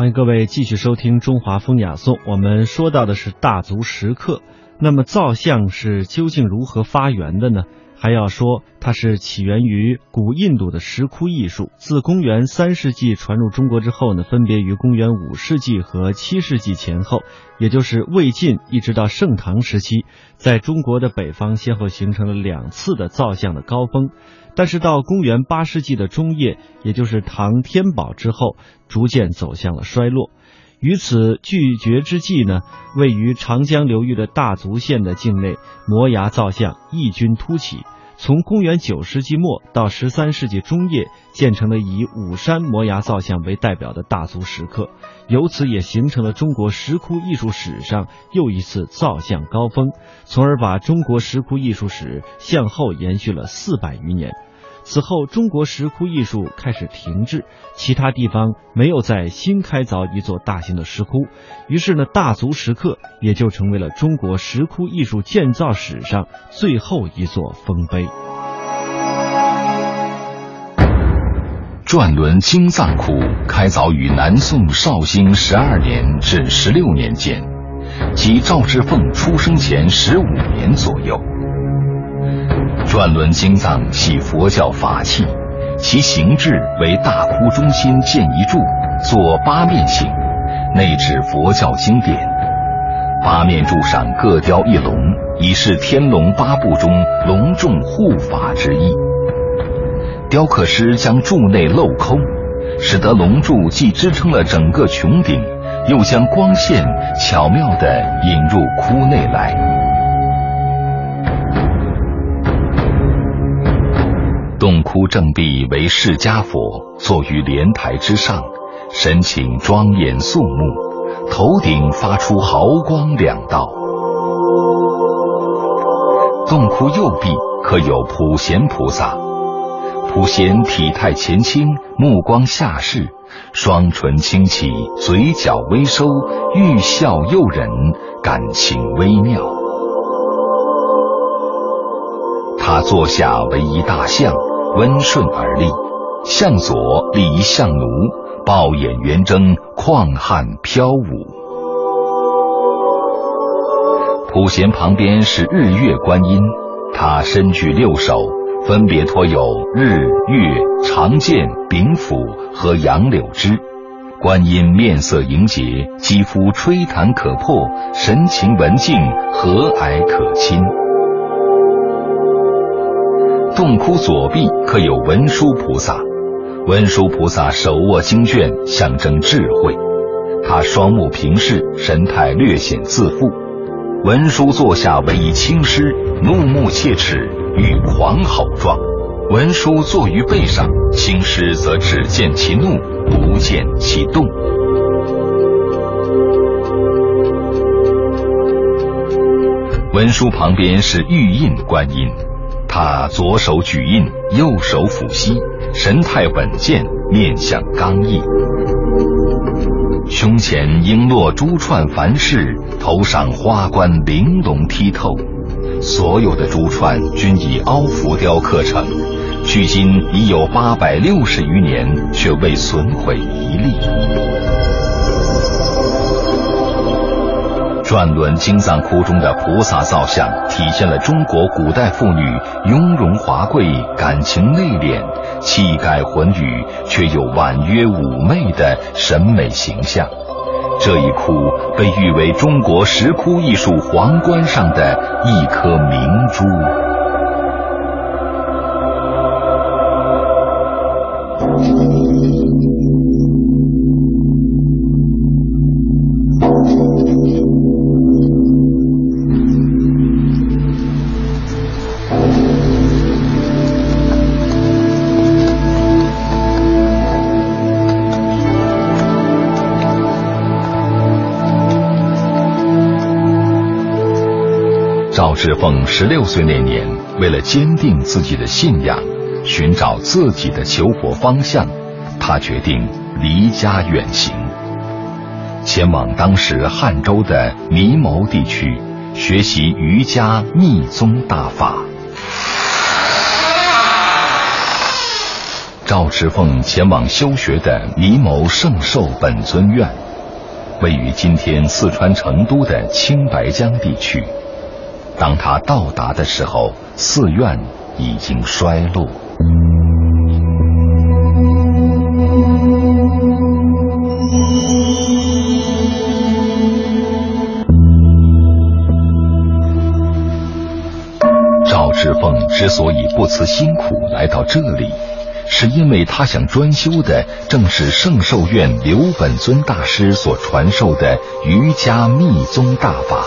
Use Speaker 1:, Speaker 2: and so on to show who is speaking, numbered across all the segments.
Speaker 1: 欢迎各位继续收听《中华风雅颂》。我们说到的是大足石刻，那么造像是究竟如何发源的呢？还要说，它是起源于古印度的石窟艺术。自公元三世纪传入中国之后呢，分别于公元五世纪和七世纪前后，也就是魏晋一直到盛唐时期，在中国的北方先后形成了两次的造像的高峰。但是到公元八世纪的中叶，也就是唐天宝之后，逐渐走向了衰落。与此拒绝之际呢，位于长江流域的大足县的境内，摩崖造像异军突起。从公元九世纪末到十三世纪中叶，建成了以武山摩崖造像为代表的大足石刻，由此也形成了中国石窟艺术史上又一次造像高峰，从而把中国石窟艺术史向后延续了四百余年。此后，中国石窟艺术开始停滞，其他地方没有再新开凿一座大型的石窟，于是呢，大足石刻也就成为了中国石窟艺术建造史上最后一座丰碑。
Speaker 2: 转轮经藏窟开凿于南宋绍兴十二年至十六年间，即赵之凤出生前十五年左右。转轮经藏系佛教法器，其形制为大窟中心建一柱，作八面形，内置佛教经典。八面柱上各雕一龙，以示天龙八部中隆重护法之意。雕刻师将柱内镂空，使得龙柱既支撑了整个穹顶，又将光线巧妙地引入窟内来。洞窟正壁为释迦佛，坐于莲台之上，神情庄严肃穆，头顶发出毫光两道。洞窟右壁刻有普贤菩萨，普贤体态前倾，目光下视，双唇轻启，嘴角微收，欲笑诱人，感情微妙。他坐下为一大象。温顺而立，向左立一象奴，抱眼圆睁，旷汉飘舞。普贤旁边是日月观音，他身具六手，分别托有日、月、长剑、柄斧和杨柳枝。观音面色迎洁，肌肤吹弹可破，神情文静，和蔼可亲。洞窟左壁刻有文殊菩萨，文殊菩萨手握经卷，象征智慧。他双目平视，神态略显自负。文殊坐下为一青狮，怒目切齿，欲狂吼状。文殊坐于背上，青狮则只见其怒，不见其动。文殊旁边是玉印观音。他左手举印，右手抚膝，神态稳健，面相刚毅。胸前璎珞珠串繁饰，头上花冠玲珑剔透，所有的珠串均以凹浮雕刻成，距今已有八百六十余年，却未损毁一粒。转轮经藏窟中的菩萨造像，体现了中国古代妇女雍容华贵、感情内敛、气概浑宇，却又婉约妩媚的审美形象。这一窟被誉为中国石窟艺术皇冠上的一颗明珠。赵志凤十六岁那年，为了坚定自己的信仰，寻找自己的求佛方向，他决定离家远行，前往当时汉州的尼牟地区，学习瑜伽密宗大法。赵之凤前往修学的尼牟圣寿本尊院，位于今天四川成都的青白江地区。当他到达的时候，寺院已经衰落。赵之凤之所以不辞辛苦来到这里。是因为他想专修的正是圣寿院刘本尊大师所传授的瑜伽密宗大法。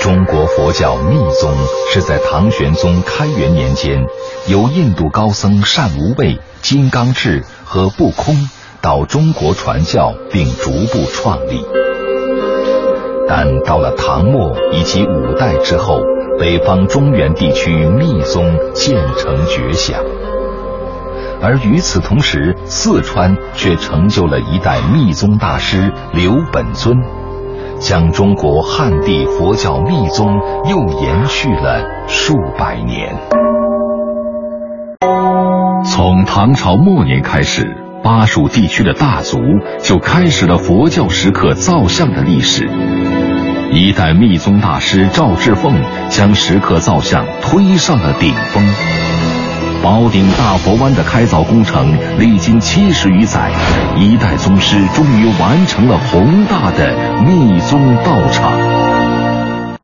Speaker 2: 中国佛教密宗是在唐玄宗开元年间，由印度高僧善无畏、金刚智和不空到中国传教，并逐步创立。但到了唐末以及五代之后，北方中原地区密宗渐成绝响。而与此同时，四川却成就了一代密宗大师刘本尊，将中国汉地佛教密宗又延续了数百年。从唐朝末年开始，巴蜀地区的大族就开始了佛教石刻造像的历史。一代密宗大师赵志凤将石刻造像推上了顶峰。宝顶大佛湾的开凿工程历经七十余载，一代宗师终于完成了宏大的密宗道场。